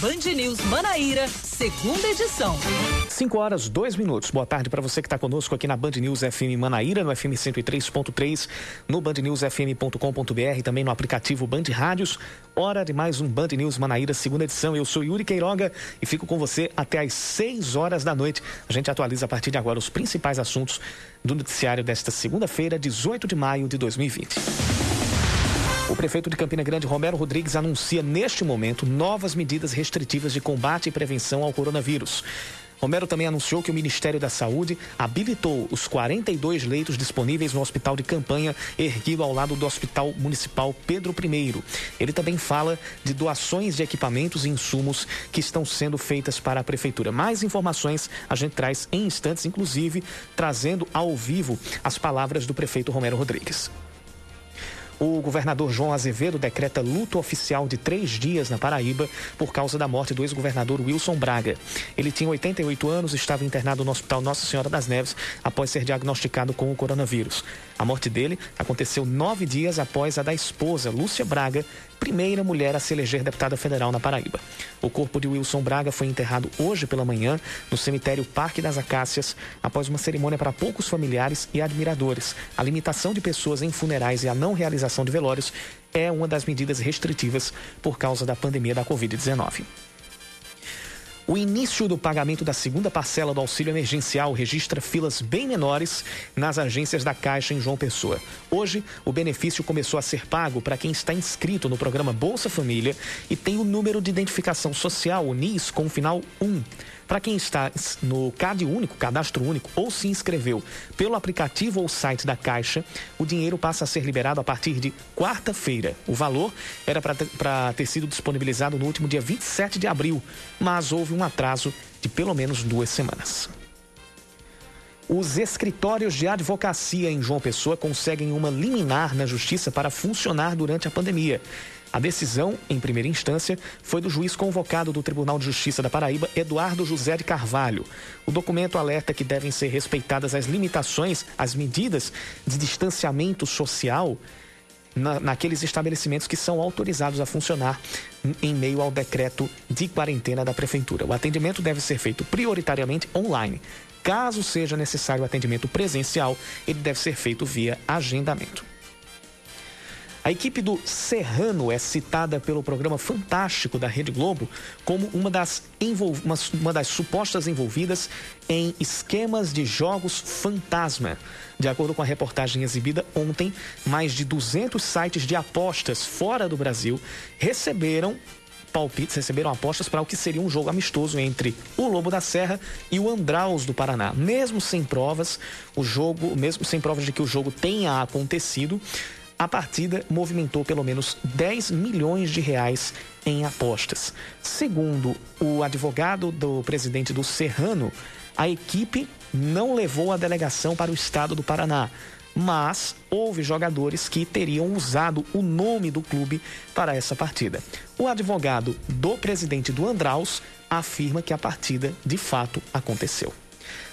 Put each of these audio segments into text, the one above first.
Band News Manaíra, segunda edição. 5 horas, 2 minutos. Boa tarde para você que está conosco aqui na Band News FM Manaíra, no FM 103.3, no bandnewsfm.com.br e também no aplicativo Band Rádios. Hora de mais um Band News Manaíra, segunda edição. Eu sou Yuri Queiroga e fico com você até às 6 horas da noite. A gente atualiza a partir de agora os principais assuntos do noticiário desta segunda-feira, 18 de maio de 2020. O prefeito de Campina Grande, Romero Rodrigues, anuncia neste momento novas medidas restritivas de combate e prevenção ao coronavírus. Romero também anunciou que o Ministério da Saúde habilitou os 42 leitos disponíveis no hospital de campanha erguido ao lado do Hospital Municipal Pedro I. Ele também fala de doações de equipamentos e insumos que estão sendo feitas para a prefeitura. Mais informações a gente traz em instantes, inclusive trazendo ao vivo as palavras do prefeito Romero Rodrigues. O governador João Azevedo decreta luto oficial de três dias na Paraíba por causa da morte do ex-governador Wilson Braga. Ele tinha 88 anos e estava internado no Hospital Nossa Senhora das Neves após ser diagnosticado com o coronavírus. A morte dele aconteceu nove dias após a da esposa, Lúcia Braga, primeira mulher a se eleger deputada federal na Paraíba. O corpo de Wilson Braga foi enterrado hoje pela manhã no cemitério Parque das Acácias, após uma cerimônia para poucos familiares e admiradores. A limitação de pessoas em funerais e a não realização de velórios é uma das medidas restritivas por causa da pandemia da Covid-19. O início do pagamento da segunda parcela do auxílio emergencial registra filas bem menores nas agências da Caixa em João Pessoa. Hoje, o benefício começou a ser pago para quem está inscrito no programa Bolsa Família e tem o número de identificação social, o NIS, com o final 1. Para quem está no CAD único, cadastro único, ou se inscreveu pelo aplicativo ou site da Caixa, o dinheiro passa a ser liberado a partir de quarta-feira. O valor era para ter, sido disponibilizado no último dia 27 de abril, mas houve um atraso de pelo menos duas semanas. Os escritórios de advocacia em João Pessoa conseguem uma liminar na justiça para funcionar durante a pandemia. A decisão, em primeira instância, foi do juiz convocado do Tribunal de Justiça da Paraíba, Eduardo José de Carvalho. O documento alerta que devem ser respeitadas as limitações, as medidas de distanciamento social na, naqueles estabelecimentos que são autorizados a funcionar em meio ao decreto de quarentena da Prefeitura. O atendimento deve ser feito prioritariamente online. Caso seja necessário o atendimento presencial, ele deve ser feito via agendamento. A equipe do Serrano é citada pelo programa Fantástico da Rede Globo como uma das, uma, uma das supostas envolvidas em esquemas de jogos fantasma. De acordo com a reportagem exibida ontem, mais de 200 sites de apostas fora do Brasil receberam palpites, receberam apostas para o que seria um jogo amistoso entre o Lobo da Serra e o Andraus do Paraná. Mesmo sem provas, o jogo, mesmo sem provas de que o jogo tenha acontecido, a partida movimentou pelo menos 10 milhões de reais em apostas. Segundo o advogado do presidente do Serrano, a equipe não levou a delegação para o estado do Paraná, mas houve jogadores que teriam usado o nome do clube para essa partida. O advogado do presidente do Andraus afirma que a partida de fato aconteceu.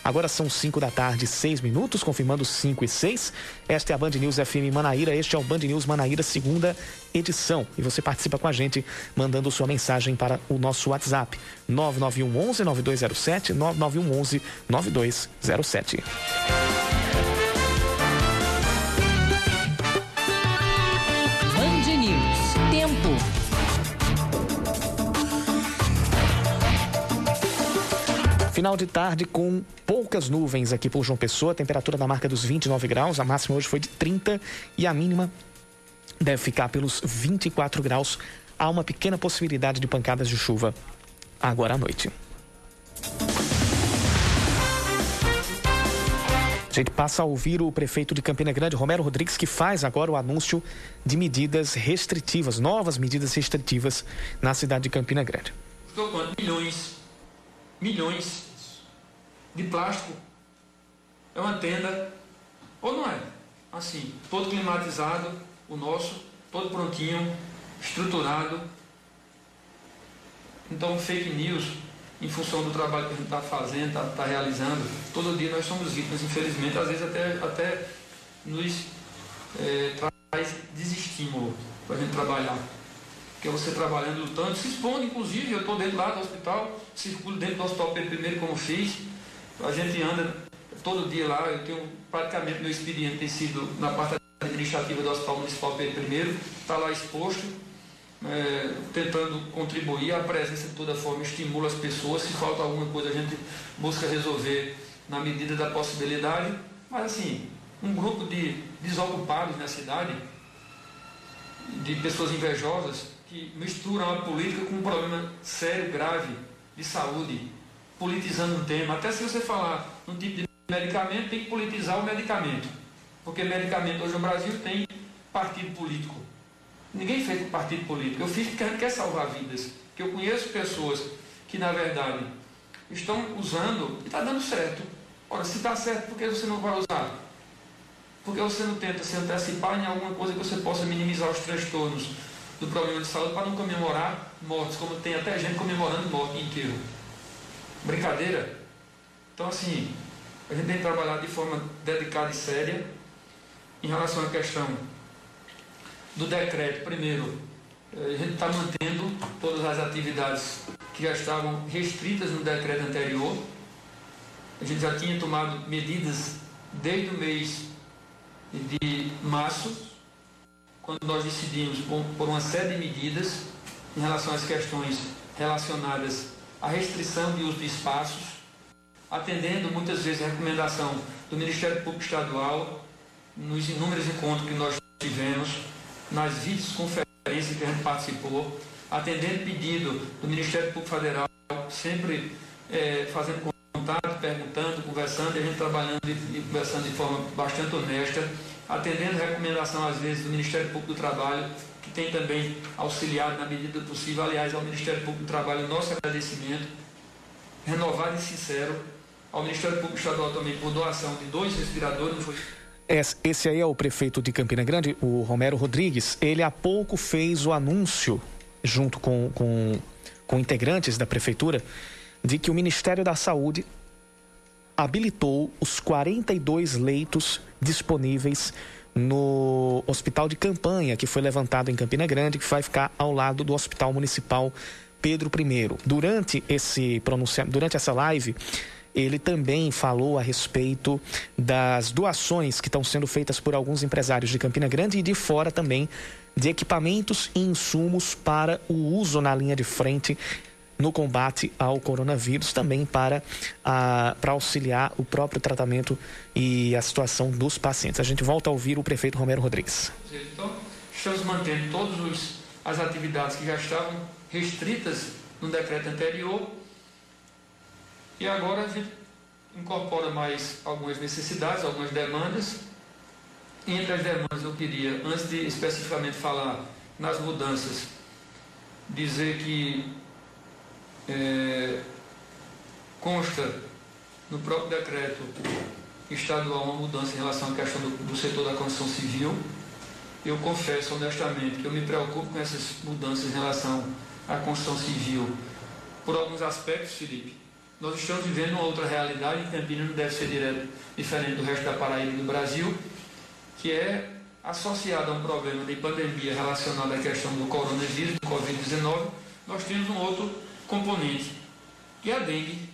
Agora são 5 da tarde, 6 minutos, confirmando 5 e 6. Esta é a Band News FM Manaíra, este é o Band News Manaíra, segunda edição. E você participa com a gente mandando sua mensagem para o nosso WhatsApp, 9911 9207, 9911 9207. Final de tarde com poucas nuvens aqui por João Pessoa, temperatura na marca dos 29 graus, a máxima hoje foi de 30 e a mínima deve ficar pelos 24 graus. Há uma pequena possibilidade de pancadas de chuva agora à noite. A gente passa a ouvir o prefeito de Campina Grande, Romero Rodrigues, que faz agora o anúncio de medidas restritivas, novas medidas restritivas na cidade de Campina Grande. Estou com milhões, milhões de plástico. É uma tenda, ou não é? Assim, todo climatizado, o nosso, todo prontinho, estruturado. Então, fake news, em função do trabalho que a gente está fazendo, está tá realizando, todo dia nós somos vítimas, infelizmente, às vezes até, até nos é, traz desestímulo para a gente trabalhar. Que é você trabalhando, lutando, se expondo, inclusive, eu estou dentro lá do hospital, circulo dentro do hospital primeiro como fiz, a gente anda todo dia lá, eu tenho praticamente meu expediente tem sido na parte administrativa do Hospital Municipal Pedro I, está lá exposto, é, tentando contribuir, a presença de toda forma estimula as pessoas, se falta alguma coisa a gente busca resolver na medida da possibilidade, mas assim, um grupo de desocupados na cidade, de pessoas invejosas, que misturam a política com um problema sério, grave, de saúde, politizando um tema. Até se você falar num tipo de medicamento, tem que politizar o medicamento. Porque medicamento hoje no Brasil tem partido político. Ninguém fez com partido político. Eu fiz porque quer salvar vidas. Que eu conheço pessoas que, na verdade, estão usando e está dando certo. Ora, se está certo, por que você não vai usar? Porque você não tenta se antecipar em alguma coisa que você possa minimizar os transtornos do problema de saúde para não comemorar mortes, como tem até gente comemorando morte inteiro. Brincadeira? Então, assim, a gente tem que trabalhar de forma dedicada e séria em relação à questão do decreto. Primeiro, eh, a gente está mantendo todas as atividades que já estavam restritas no decreto anterior. A gente já tinha tomado medidas desde o mês de março quando nós decidimos por uma série de medidas em relação às questões relacionadas à restrição de uso de espaços, atendendo muitas vezes a recomendação do Ministério Público Estadual, nos inúmeros encontros que nós tivemos, nas videoconferências que a gente participou, atendendo pedido do Ministério Público Federal, sempre é, fazendo contato, perguntando, conversando, e a gente trabalhando e, e conversando de forma bastante honesta atendendo recomendação, às vezes, do Ministério Público do Trabalho, que tem também auxiliado na medida possível. Aliás, ao Ministério Público do Trabalho, nosso agradecimento, renovado e sincero, ao Ministério Público Estadual também por doação de dois respiradores. Não foi... Esse aí é o prefeito de Campina Grande, o Romero Rodrigues. Ele há pouco fez o anúncio, junto com, com, com integrantes da prefeitura, de que o Ministério da Saúde habilitou os 42 leitos disponíveis no hospital de campanha que foi levantado em Campina Grande, que vai ficar ao lado do Hospital Municipal Pedro I. Durante esse pronunciamento, durante essa live, ele também falou a respeito das doações que estão sendo feitas por alguns empresários de Campina Grande e de fora também de equipamentos e insumos para o uso na linha de frente no combate ao coronavírus, também para, a, para auxiliar o próprio tratamento e a situação dos pacientes. A gente volta a ouvir o prefeito Romero Rodrigues. Então, estamos mantendo todas as atividades que já estavam restritas no decreto anterior e agora a gente incorpora mais algumas necessidades, algumas demandas. Entre as demandas eu queria, antes de especificamente falar nas mudanças, dizer que é, consta no próprio decreto estadual uma mudança em relação à questão do, do setor da construção civil. Eu confesso honestamente que eu me preocupo com essas mudanças em relação à construção civil por alguns aspectos, Felipe. Nós estamos vivendo uma outra realidade, e Campinas não deve ser direto, diferente do resto da Paraíba e do Brasil, que é associado a um problema de pandemia relacionado à questão do coronavírus, do Covid-19, nós temos um outro componente, que é a dengue.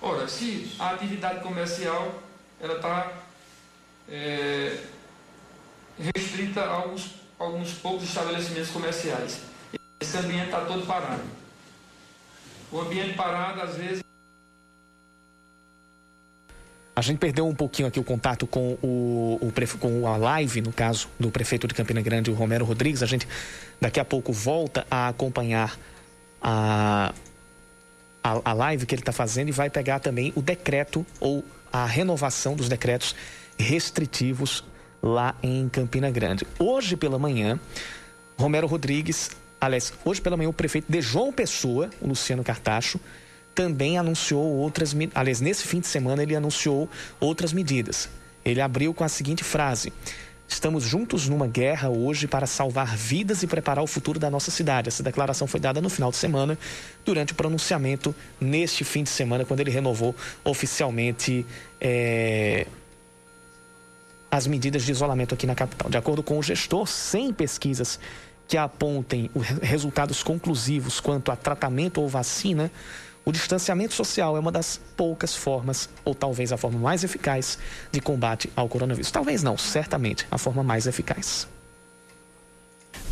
Ora, se a atividade comercial ela está é, restrita a alguns, alguns poucos estabelecimentos comerciais, esse ambiente está todo parado. O ambiente parado, às vezes, a gente perdeu um pouquinho aqui o contato com o, o com a live, no caso do prefeito de Campina Grande, o Romero Rodrigues. A gente daqui a pouco volta a acompanhar a, a, a live que ele está fazendo e vai pegar também o decreto ou a renovação dos decretos restritivos lá em Campina Grande. Hoje pela manhã, Romero Rodrigues, aliás, hoje pela manhã o prefeito de João Pessoa, o Luciano Cartacho, também anunciou outras, aliás, nesse fim de semana ele anunciou outras medidas. Ele abriu com a seguinte frase: Estamos juntos numa guerra hoje para salvar vidas e preparar o futuro da nossa cidade. Essa declaração foi dada no final de semana, durante o pronunciamento neste fim de semana, quando ele renovou oficialmente é, as medidas de isolamento aqui na capital. De acordo com o gestor, sem pesquisas que apontem resultados conclusivos quanto a tratamento ou vacina, o distanciamento social é uma das poucas formas, ou talvez a forma mais eficaz, de combate ao coronavírus. Talvez não, certamente a forma mais eficaz.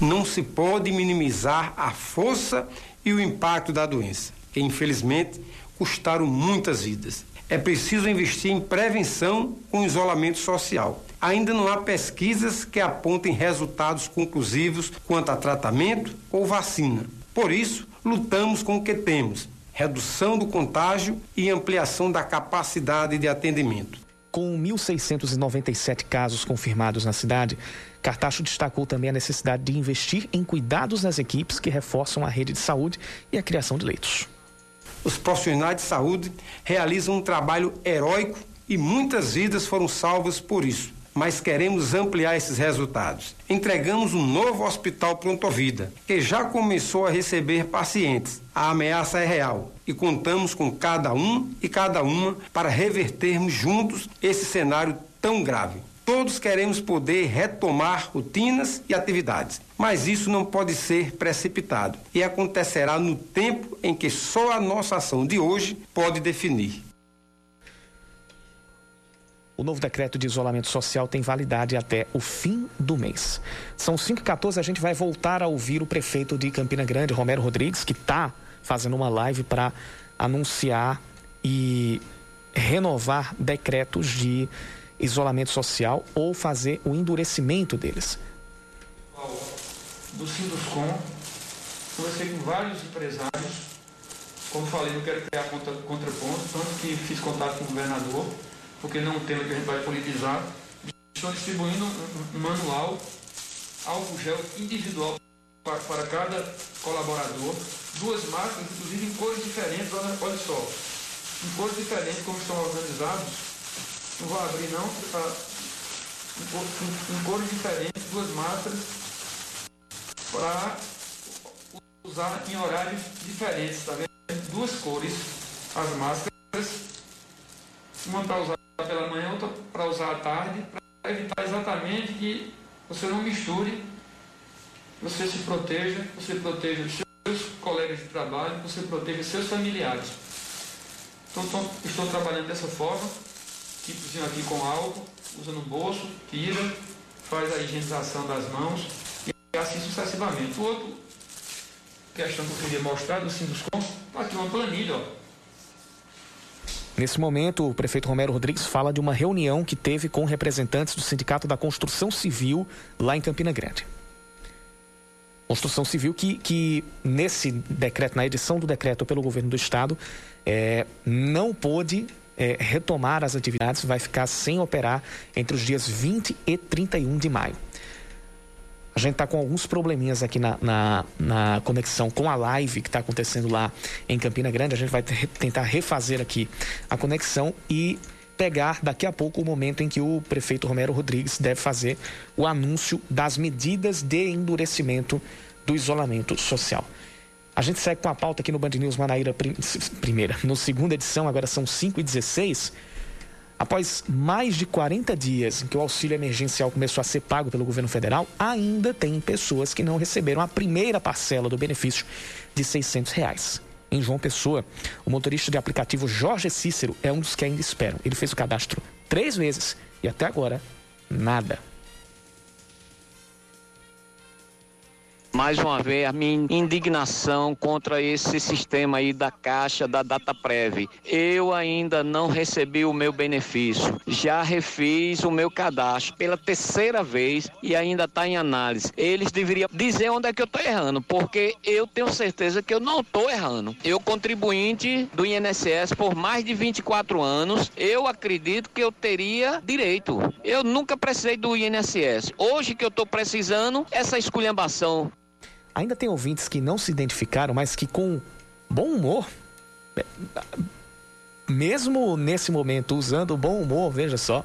Não se pode minimizar a força e o impacto da doença, que infelizmente custaram muitas vidas. É preciso investir em prevenção com isolamento social. Ainda não há pesquisas que apontem resultados conclusivos quanto a tratamento ou vacina. Por isso, lutamos com o que temos: redução do contágio e ampliação da capacidade de atendimento. Com 1.697 casos confirmados na cidade, Cartacho destacou também a necessidade de investir em cuidados nas equipes que reforçam a rede de saúde e a criação de leitos. Os profissionais de saúde realizam um trabalho heróico e muitas vidas foram salvas por isso. Mas queremos ampliar esses resultados. Entregamos um novo hospital Pronto Vida, que já começou a receber pacientes. A ameaça é real e contamos com cada um e cada uma para revertermos juntos esse cenário tão grave. Todos queremos poder retomar rotinas e atividades, mas isso não pode ser precipitado e acontecerá no tempo em que só a nossa ação de hoje pode definir. O novo decreto de isolamento social tem validade até o fim do mês. São 5h14, a gente vai voltar a ouvir o prefeito de Campina Grande, Romero Rodrigues, que está fazendo uma live para anunciar e renovar decretos de isolamento social ou fazer o endurecimento deles. Do Sinduscom, conversei com vários empresários, como falei, não quero criar contra, contraponto, tanto que fiz contato com o governador, porque não é um tema que a gente vai politizar. Estou distribuindo um, manual, álcool gel individual para, para, cada colaborador, duas máscaras, inclusive em cores diferentes, olha, olha só, em cores diferentes, como estão organizados, não vou abrir não, tá em cores diferentes, duas máscaras, para usar em horários diferentes, tá vendo? Duas cores, as máscaras, uma para usar pela manhã, outra para usar à tarde, para evitar exatamente que você não misture, você se proteja, você proteja os seus colegas de trabalho, você proteja seus familiares. Então, estou trabalhando dessa forma kitzinho aqui com álcool, usa no bolso, tira, faz a higienização das mãos e assim sucessivamente. O outro questão que eu queria mostrar do Sinduscom, tá aqui uma planilha, ó. Nesse momento, o prefeito Romero Rodrigues fala de uma reunião que teve com representantes do Sindicato da Construção Civil lá em Campina Grande. Construção Civil que, que nesse decreto, na edição do decreto pelo governo do estado, é, não pôde é, retomar as atividades, vai ficar sem operar entre os dias 20 e 31 de maio. A gente está com alguns probleminhas aqui na, na, na, conexão com a live que está acontecendo lá em Campina Grande. A gente vai tentar refazer aqui a conexão e pegar daqui a pouco o momento em que o prefeito Romero Rodrigues deve fazer o anúncio das medidas de endurecimento do isolamento social. A gente segue com a pauta aqui no Band News Manaíra prim primeira. No segunda edição, agora são 5 e 16 Após mais de 40 dias em que o auxílio emergencial começou a ser pago pelo governo federal, ainda tem pessoas que não receberam a primeira parcela do benefício de 600 reais. Em João Pessoa, o motorista de aplicativo Jorge Cícero é um dos que ainda esperam. Ele fez o cadastro três vezes e até agora, nada. Mais uma vez a minha indignação contra esse sistema aí da Caixa da DataPrev. Eu ainda não recebi o meu benefício. Já refiz o meu cadastro pela terceira vez e ainda está em análise. Eles deveriam dizer onde é que eu estou errando, porque eu tenho certeza que eu não estou errando. Eu contribuinte do INSS por mais de 24 anos, eu acredito que eu teria direito. Eu nunca precisei do INSS. Hoje que eu estou precisando, essa esculhambação Ainda tem ouvintes que não se identificaram, mas que com bom humor, é, mesmo nesse momento usando bom humor, veja só,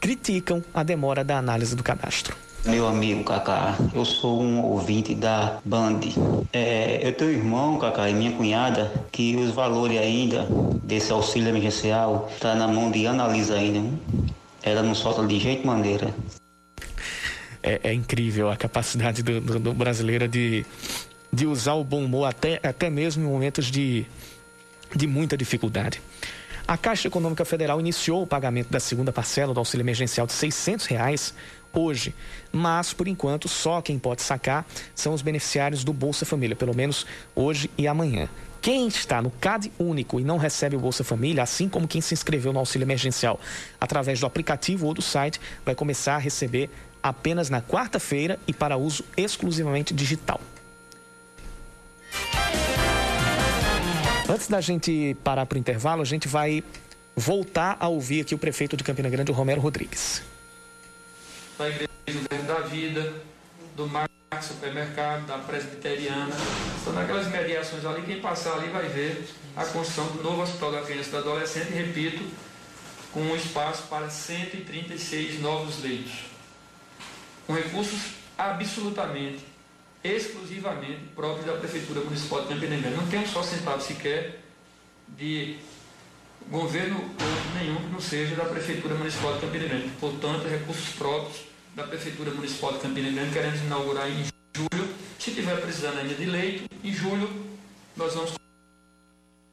criticam a demora da análise do cadastro. Meu amigo Cacá, eu sou um ouvinte da Band. É, eu tenho um irmão, Cacá, e minha cunhada, que os valores ainda desse auxílio emergencial tá na mão de Analisa ainda. Ela não solta de jeito maneira. É, é incrível a capacidade do, do, do, brasileiro de, de usar o bom humor até, até mesmo em momentos de, de muita dificuldade. A Caixa Econômica Federal iniciou o pagamento da segunda parcela do auxílio emergencial de 600 reais hoje, mas por enquanto só quem pode sacar são os beneficiários do Bolsa Família, pelo menos hoje e amanhã. Quem está no CAD único e não recebe o Bolsa Família, assim como quem se inscreveu no auxílio emergencial através do aplicativo ou do site, vai começar a receber apenas na quarta-feira e para uso exclusivamente digital. Antes da gente parar para o intervalo, a gente vai voltar a ouvir aqui o prefeito de Campina Grande, Romero Rodrigues. Da Igreja da Vida, do Mar supermercado, da presbiteriana. São naquelas mediações ali, quem passar ali vai ver a construção do novo hospital da criança e do adolescente, repito, com um espaço para 136 novos leitos. Com recursos absolutamente, exclusivamente próprios da Prefeitura Municipal de Campina Grande. Não tem um só centavo sequer de governo nenhum que não seja da Prefeitura Municipal de Campina Grande. Portanto, recursos próprios da Prefeitura Municipal de Campina Grande, queremos inaugurar em julho. Se tiver precisando ainda de leito, em julho nós vamos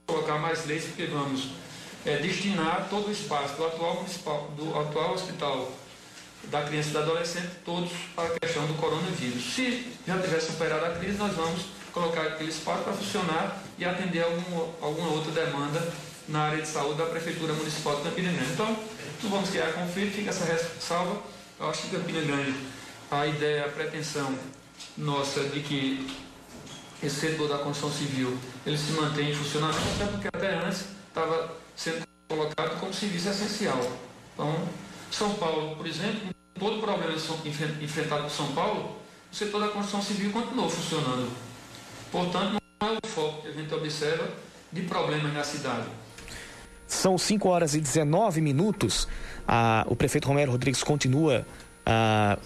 colocar mais leitos, porque vamos é, destinar todo o espaço do atual, municipal, do atual hospital da criança e do adolescente, todos para a questão do coronavírus. Se já tiver superado a crise, nós vamos colocar aquele espaço para funcionar e atender algum, alguma outra demanda na área de saúde da Prefeitura Municipal de Campina Grande. Então, não vamos criar conflito, fica essa ressalva eu acho que Campina Grande, a ideia, a pretensão nossa de que esse setor da construção civil ele se mantém em funcionamento, até porque até antes estava sendo colocado como serviço essencial. Então, São Paulo, por exemplo, todo o problema enfrentado por São Paulo, o setor da construção civil continuou funcionando. Portanto, não é o foco que a gente observa de problemas na cidade. São 5 horas e 19 minutos. Ah, o prefeito Romero Rodrigues continua, ah,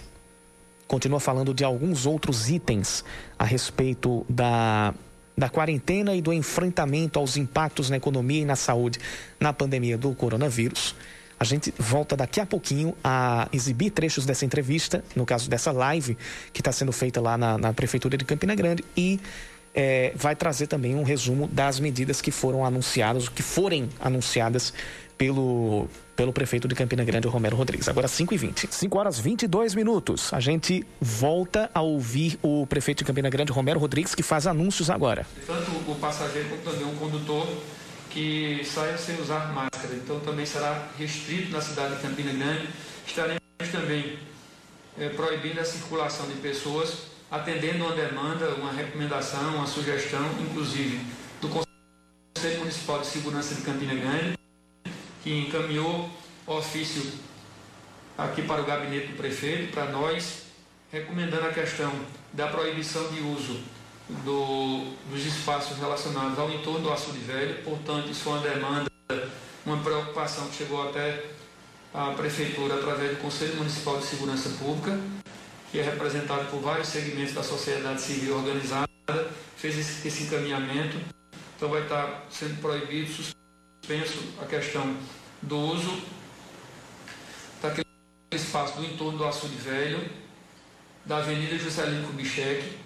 continua falando de alguns outros itens a respeito da, da quarentena e do enfrentamento aos impactos na economia e na saúde na pandemia do coronavírus. A gente volta daqui a pouquinho a exibir trechos dessa entrevista, no caso dessa live que está sendo feita lá na, na Prefeitura de Campina Grande e é, vai trazer também um resumo das medidas que foram anunciadas, que forem anunciadas pelo, pelo prefeito de Campina Grande, Romero Rodrigues. Agora 5 e 20 5 horas 22 minutos. A gente volta a ouvir o prefeito de Campina Grande, Romero Rodrigues, que faz anúncios agora. Tanto o passageiro como também um condutor que saia sem usar máscara. Então também será restrito na cidade de Campina Grande. Estaremos também é, proibindo a circulação de pessoas atendendo uma demanda, uma recomendação, uma sugestão, inclusive do Conselho Municipal de Segurança de Campina Grande, que encaminhou ofício aqui para o gabinete do prefeito, para nós, recomendando a questão da proibição de uso do, dos espaços relacionados ao entorno do açude velho. Portanto, isso é uma demanda, uma preocupação que chegou até a prefeitura através do Conselho Municipal de Segurança Pública que é representado por vários segmentos da sociedade civil organizada, fez esse, esse encaminhamento. Então vai estar sendo proibido, suspenso a questão do uso daquele espaço do entorno do açude velho, da Avenida Juscelino Kubitschek,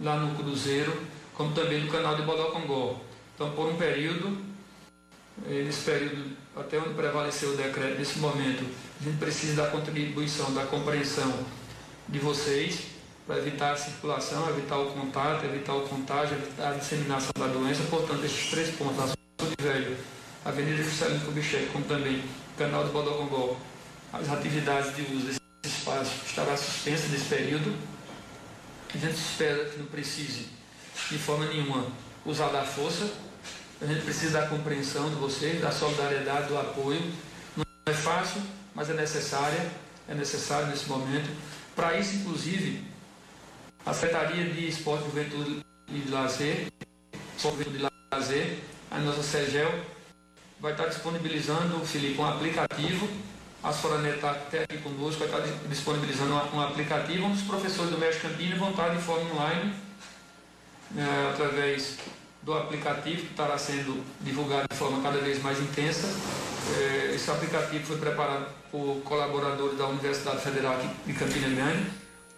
lá no Cruzeiro, como também do canal de Bodocongó. Então, por um período, nesse período, até onde prevaleceu o decreto, nesse momento, a gente precisa da contribuição, da compreensão de vocês para evitar a circulação, evitar o contato, evitar o contágio, evitar a disseminação da doença. Portanto, esses três pontos, Açude Velho, Avenida Juscelino Kubitschek, como também Canal do Bodogongó, as atividades de uso desse espaço estará suspensa nesse período. A gente espera que não precise, de forma nenhuma, usar da força. A gente precisa da compreensão de vocês, da solidariedade, do apoio. Não é fácil, mas é necessária, é necessário nesse momento para isso, inclusive, a Secretaria de Esporte, Juventude e Lazer, Juventude de Lazer, a nossa SEGEL, vai estar disponibilizando, Felipe, um aplicativo. A Soranet está até aqui conosco, vai estar disponibilizando um aplicativo onde os professores do México Campina vão estar de forma online, é, através do aplicativo que estará sendo divulgado de forma cada vez mais intensa. É, esse aplicativo foi preparado por colaboradores da Universidade Federal de Campina Grande.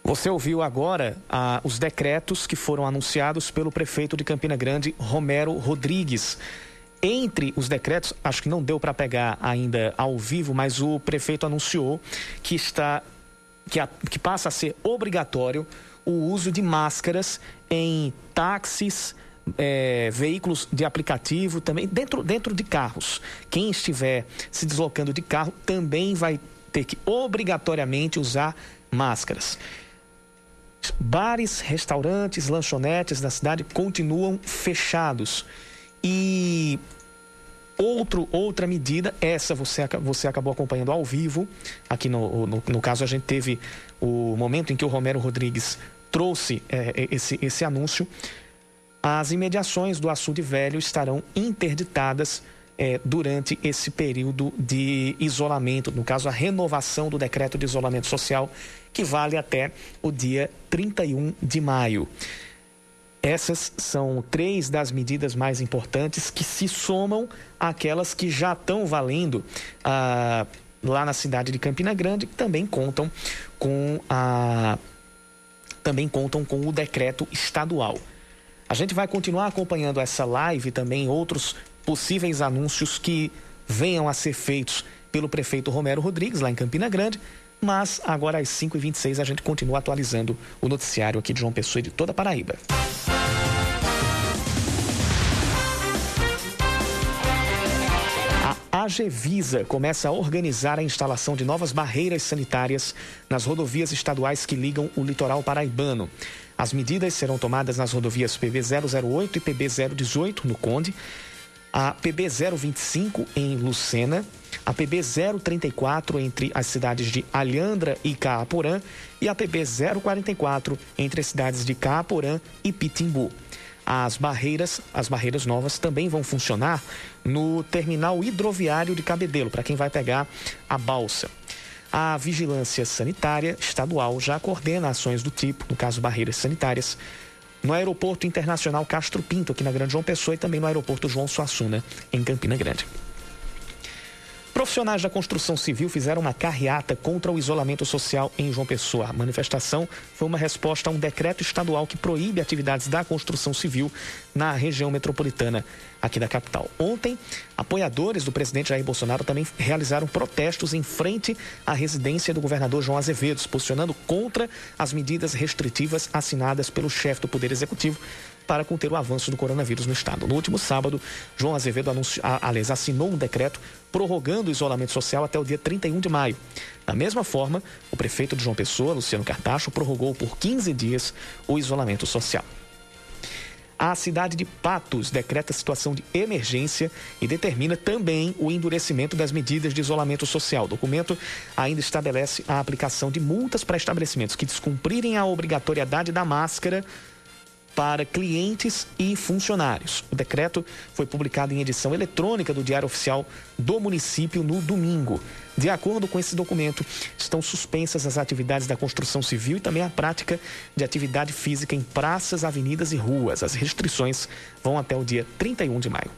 Você ouviu agora ah, os decretos que foram anunciados pelo prefeito de Campina Grande, Romero Rodrigues. Entre os decretos, acho que não deu para pegar ainda ao vivo, mas o prefeito anunciou que está que, a, que passa a ser obrigatório o uso de máscaras em táxis, é, veículos de aplicativo, também dentro, dentro de carros. Quem estiver se deslocando de carro também vai ter que obrigatoriamente usar máscaras. Bares, restaurantes, lanchonetes da cidade continuam fechados. E outro, outra medida, essa você, você acabou acompanhando ao vivo. Aqui no, no, no caso, a gente teve o momento em que o Romero Rodrigues trouxe é, esse, esse anúncio. As imediações do açude velho estarão interditadas é, durante esse período de isolamento, no caso, a renovação do decreto de isolamento social, que vale até o dia 31 de maio. Essas são três das medidas mais importantes que se somam àquelas que já estão valendo ah, lá na cidade de Campina Grande, que também contam com a também contam com o decreto estadual. A gente vai continuar acompanhando essa live também outros possíveis anúncios que venham a ser feitos pelo prefeito Romero Rodrigues, lá em Campina Grande. Mas agora às 5h26 a gente continua atualizando o noticiário aqui de João Pessoa e de toda a Paraíba. A Agevisa começa a organizar a instalação de novas barreiras sanitárias nas rodovias estaduais que ligam o litoral paraibano. As medidas serão tomadas nas rodovias PB 008 e PB 018 no Conde a PB 025 em Lucena, a PB 034 entre as cidades de Alhandra e Caaporã e a PB 044 entre as cidades de Caaporã e Pitimbu. As barreiras, as barreiras novas também vão funcionar no terminal hidroviário de Cabedelo, para quem vai pegar a balsa. A Vigilância Sanitária Estadual já coordena ações do tipo, no caso barreiras sanitárias, no Aeroporto Internacional Castro Pinto, aqui na Grande João Pessoa, e também no Aeroporto João Suassuna, em Campina Grande. Profissionais da construção civil fizeram uma carreata contra o isolamento social em João Pessoa. A manifestação foi uma resposta a um decreto estadual que proíbe atividades da construção civil na região metropolitana aqui da capital. Ontem, apoiadores do presidente Jair Bolsonaro também realizaram protestos em frente à residência do governador João Azevedo, posicionando contra as medidas restritivas assinadas pelo chefe do Poder Executivo para conter o avanço do coronavírus no estado. No último sábado, João Azevedo anunciou, aliás, assinou um decreto prorrogando o isolamento social até o dia 31 de maio. Da mesma forma, o prefeito de João Pessoa, Luciano Cartacho, prorrogou por 15 dias o isolamento social. A cidade de Patos decreta situação de emergência e determina também o endurecimento das medidas de isolamento social. O documento ainda estabelece a aplicação de multas para estabelecimentos que descumprirem a obrigatoriedade da máscara para clientes e funcionários. O decreto foi publicado em edição eletrônica do Diário Oficial do município no domingo. De acordo com esse documento, estão suspensas as atividades da construção civil e também a prática de atividade física em praças, avenidas e ruas. As restrições vão até o dia 31 de maio.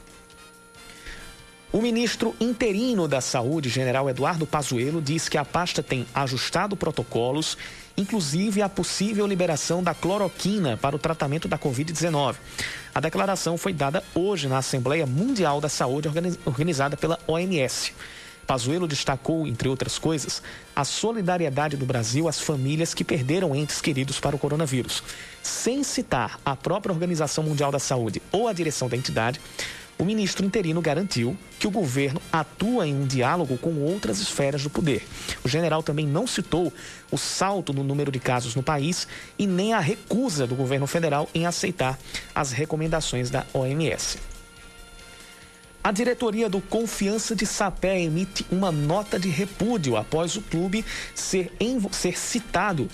O ministro interino da Saúde, general Eduardo Pazuello, diz que a pasta tem ajustado protocolos inclusive a possível liberação da cloroquina para o tratamento da Covid-19. A declaração foi dada hoje na Assembleia Mundial da Saúde, organizada pela OMS. Pazuello destacou, entre outras coisas, a solidariedade do Brasil às famílias que perderam entes queridos para o coronavírus. Sem citar a própria Organização Mundial da Saúde ou a direção da entidade, o ministro interino garantiu que o governo atua em um diálogo com outras esferas do poder. O general também não citou o salto no número de casos no país e nem a recusa do governo federal em aceitar as recomendações da OMS. A diretoria do Confiança de Sapé emite uma nota de repúdio após o clube ser, ser citado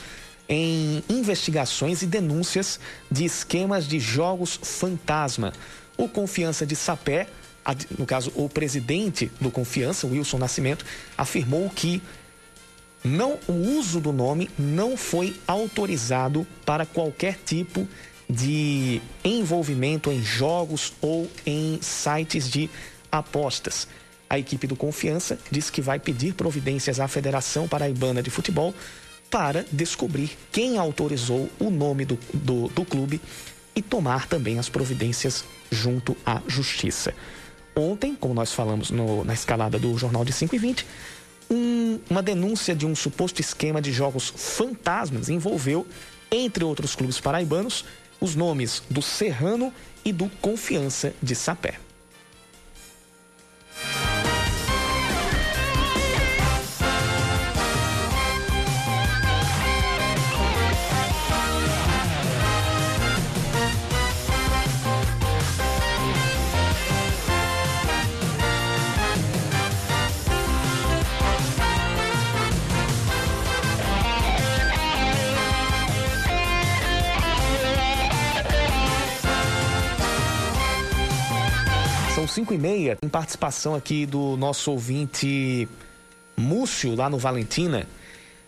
em investigações e denúncias de esquemas de jogos fantasma. O Confiança de Sapé, no caso, o presidente do Confiança, Wilson Nascimento, afirmou que não, o uso do nome não foi autorizado para qualquer tipo de envolvimento em jogos ou em sites de apostas. A equipe do Confiança diz que vai pedir providências à Federação Paraibana de Futebol para descobrir quem autorizou o nome do, do, do clube e tomar também as providências junto à justiça. Ontem, como nós falamos no, na escalada do Jornal de 5 e 20, um, uma denúncia de um suposto esquema de jogos fantasmas envolveu, entre outros clubes paraibanos, os nomes do Serrano e do Confiança de Sapé. 5 e meia. Tem participação aqui do nosso ouvinte Múcio, lá no Valentina.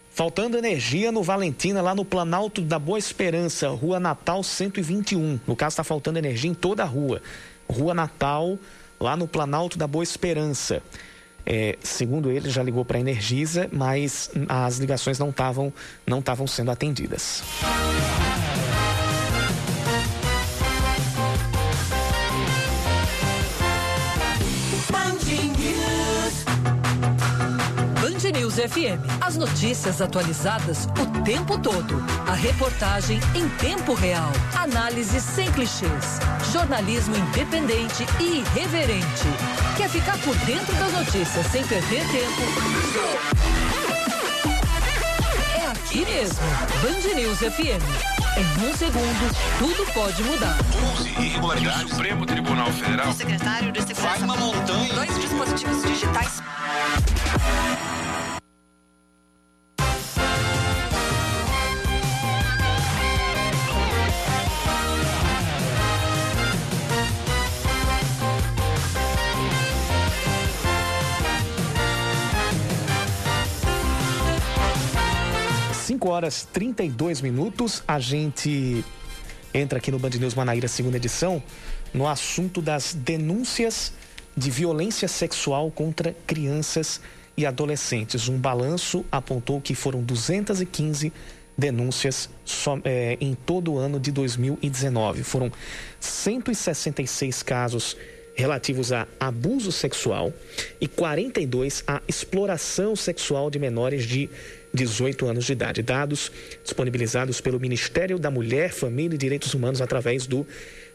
Faltando energia no Valentina, lá no Planalto da Boa Esperança, Rua Natal 121. No caso, está faltando energia em toda a rua. Rua Natal, lá no Planalto da Boa Esperança. É, segundo ele, já ligou para a Energisa, mas as ligações não estavam não estavam sendo atendidas. FM. As notícias atualizadas o tempo todo. A reportagem em tempo real. Análise sem clichês. Jornalismo independente e irreverente. Quer ficar por dentro das notícias sem perder tempo? É aqui mesmo. Band News FM. Em um segundo, tudo pode mudar. 11 irregularidades. Supremo Tribunal Federal. O secretário de Segurança. Vai uma montanha. Dois dispositivos digitais. Horas 32 minutos, a gente entra aqui no Band News Manaíra, segunda edição, no assunto das denúncias de violência sexual contra crianças e adolescentes. Um balanço apontou que foram 215 denúncias só, é, em todo o ano de 2019. Foram 166 casos relativos a abuso sexual e 42 a exploração sexual de menores de 18 anos de idade. Dados disponibilizados pelo Ministério da Mulher, Família e Direitos Humanos através do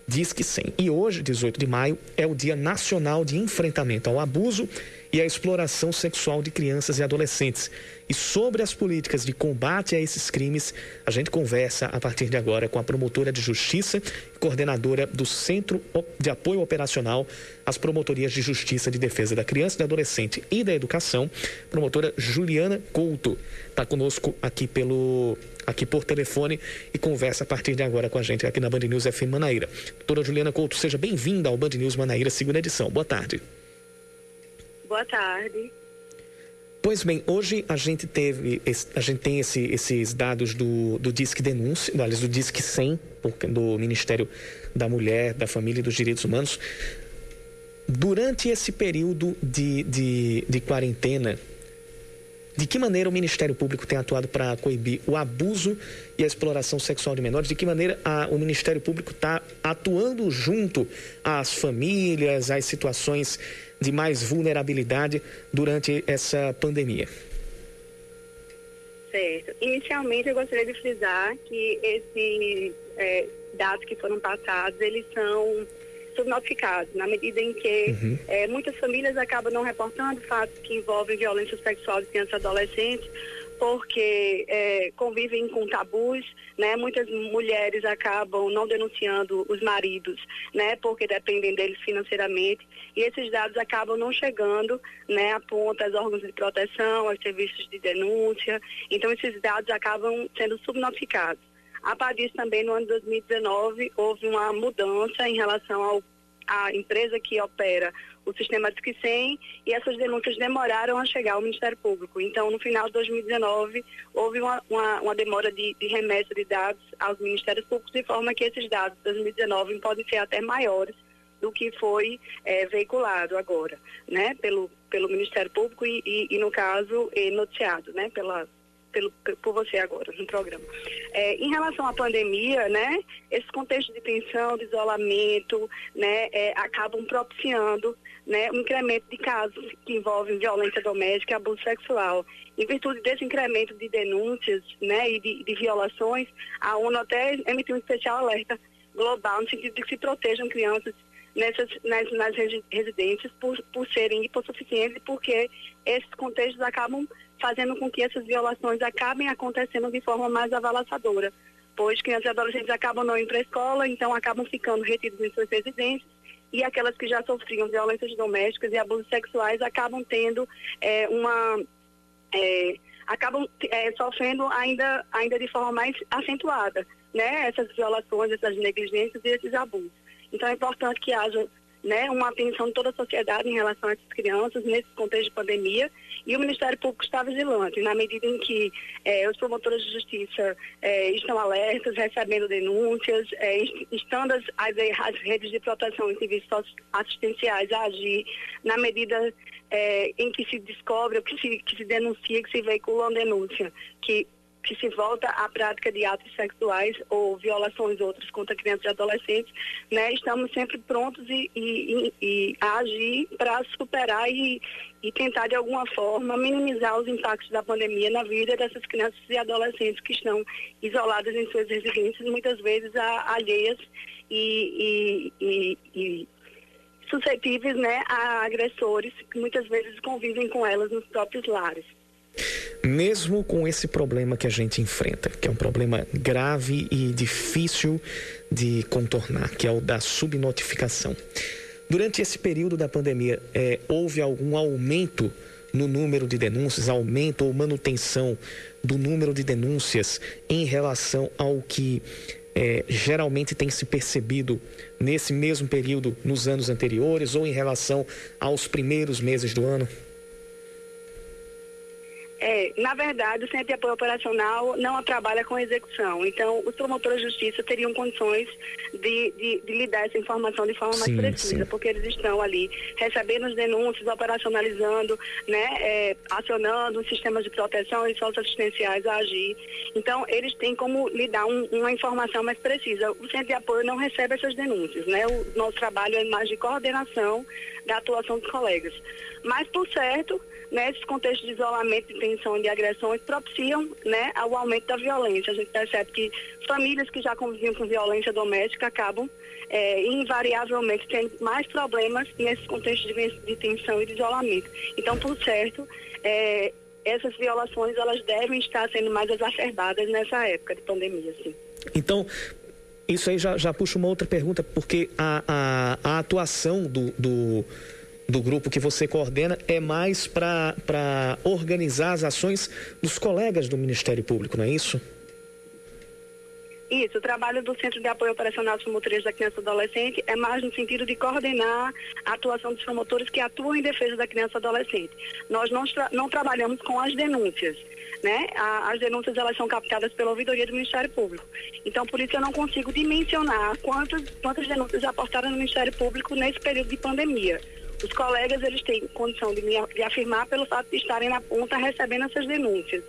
Disque 100. E hoje, 18 de maio, é o Dia Nacional de Enfrentamento ao Abuso e à Exploração Sexual de Crianças e Adolescentes. E sobre as políticas de combate a esses crimes, a gente conversa a partir de agora com a promotora de justiça e coordenadora do Centro de Apoio Operacional às Promotorias de Justiça de Defesa da Criança, do Adolescente e da Educação, promotora Juliana Couto. Está conosco aqui pelo aqui por telefone e conversa a partir de agora com a gente aqui na Band News FM Manaíra. Doutora Juliana Couto, seja bem-vinda ao Band News Manaíra, segunda edição. Boa tarde. Boa tarde. Pois bem, hoje a gente teve, a gente tem esse, esses dados do, do Disque Denúncia, do Disque 100, do Ministério da Mulher, da Família e dos Direitos Humanos. Durante esse período de, de, de quarentena, de que maneira o Ministério Público tem atuado para coibir o abuso e a exploração sexual de menores? De que maneira a, o Ministério Público está atuando junto às famílias, às situações de mais vulnerabilidade durante essa pandemia? Certo. Inicialmente, eu gostaria de frisar que esses é, dados que foram passados, eles são subnotificados, na medida em que uhum. é, muitas famílias acabam não reportando fatos que envolvem violência sexual de crianças e adolescentes, porque é, convivem com tabus, né? Muitas mulheres acabam não denunciando os maridos, né? Porque dependem deles financeiramente e esses dados acabam não chegando, né? A ponta aos órgãos de proteção, aos serviços de denúncia. Então esses dados acabam sendo subnotificados. A par disso também no ano de 2019 houve uma mudança em relação ao empresa que opera o sistema Disque 100 e essas denúncias demoraram a chegar ao Ministério Público. Então, no final de 2019, houve uma, uma, uma demora de, de remessa de dados aos Ministérios Públicos, de forma que esses dados de 2019 podem ser até maiores do que foi é, veiculado agora, né, pelo, pelo Ministério Público e, e, e no caso, eh, noticiado, né, pela, pelo, por você agora no programa. É, em relação à pandemia, né, esse contexto de tensão, de isolamento, né, é, acabam propiciando né, um incremento de casos que envolvem violência doméstica e abuso sexual. Em virtude desse incremento de denúncias né, e de, de violações, a ONU até emitiu um especial alerta global no sentido de que se protejam crianças nessas, nas, nas residências por, por serem hipossuficientes, porque esses contextos acabam fazendo com que essas violações acabem acontecendo de forma mais avalaçadora, pois crianças e adolescentes acabam não indo para a escola, então acabam ficando retidos em suas residências, e aquelas que já sofriam violências domésticas e abusos sexuais acabam tendo é, uma. É, acabam é, sofrendo ainda, ainda de forma mais acentuada, né? Essas violações, essas negligências e esses abusos. Então é importante que haja né, uma atenção de toda a sociedade em relação a essas crianças nesse contexto de pandemia. E o Ministério Público está vigilante na medida em que eh, os promotores de justiça eh, estão alertas, recebendo denúncias, eh, estando as, as, as, redes de proteção e serviços assistenciais a agir na medida em que se descobre, que se, que se denuncia, que se veicula uma denúncia, que que se volta à prática de atos sexuais ou violações outras contra crianças e adolescentes, né, estamos sempre prontos e, e, e a agir para superar e, e tentar de alguma forma minimizar os impactos da pandemia na vida dessas crianças e adolescentes que estão isoladas em suas residências, muitas vezes alheias e, e, e, suscetíveis né, a agressores que muitas vezes convivem com elas nos próprios lares mesmo com esse problema que a gente enfrenta, que é um problema grave e difícil de contornar, que é o da subnotificação. Durante esse período da pandemia, é, houve algum aumento no número de denúncias, aumento ou manutenção do número de denúncias em relação ao que é, geralmente tem se percebido nesse mesmo período nos anos anteriores ou em relação aos primeiros meses do ano? É, na verdade, o Centro de Apoio Operacional não trabalha com execução. Então, os promotores de justiça teriam condições de, de, de lhe dar essa informação de forma sim, mais precisa, sim. porque eles estão ali recebendo as denúncias, operacionalizando, né, é, acionando os sistemas de proteção e socioassistenciais a agir. Então, eles têm como lhe dar um, uma informação mais precisa. O Centro de Apoio não recebe essas denúncias. Né? O nosso trabalho é mais de coordenação da atuação dos colegas. Mas, por certo, nesses contextos de isolamento, de tensão e de agressões propiciam né, o aumento da violência. A gente percebe que famílias que já conviviam com violência doméstica acabam é, invariavelmente tendo mais problemas nesses contextos de, de tensão e de isolamento. Então, por certo, é, essas violações elas devem estar sendo mais exacerbadas nessa época de pandemia. Sim. Então, isso aí já, já puxa uma outra pergunta, porque a, a, a atuação do, do do grupo que você coordena é mais para organizar as ações dos colegas do Ministério Público, não é isso? Isso, o trabalho do Centro de Apoio Operacional dos Promotores da Criança e Adolescente é mais no sentido de coordenar a atuação dos promotores que atuam em defesa da criança e adolescente. Nós não, tra não trabalhamos com as denúncias. Né? A, as denúncias elas são captadas pela ouvidoria do Ministério Público. Então, por isso eu não consigo dimensionar quantas, quantas denúncias aportaram no Ministério Público nesse período de pandemia. Os colegas eles têm condição de, me, afirmar pelo fato de estarem na ponta recebendo essas denúncias.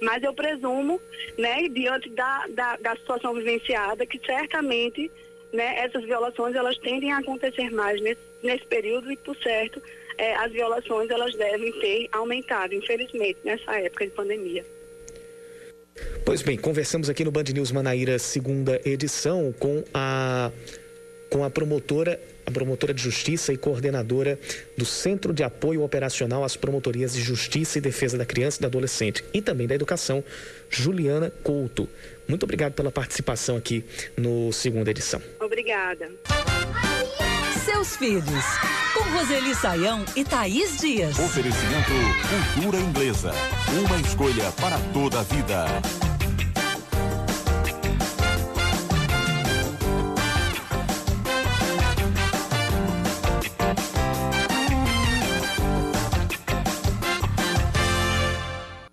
Mas eu presumo, né, diante da, da, da situação vivenciada, que certamente né, essas violações elas tendem a acontecer mais nesse, nesse período e, por certo, é, as violações elas devem ter aumentado, infelizmente, nessa época de pandemia. Pois bem, conversamos aqui no Band News Manaíra, segunda edição, com a, com a promotora a promotora de justiça e coordenadora do Centro de Apoio Operacional às Promotorias de Justiça e Defesa da Criança e do Adolescente e também da Educação, Juliana Couto. Muito obrigado pela participação aqui no segunda edição. Obrigada. Seus filhos, com Roseli Saião e Thaís Dias. Oferecimento Cultura Inglesa. Uma escolha para toda a vida.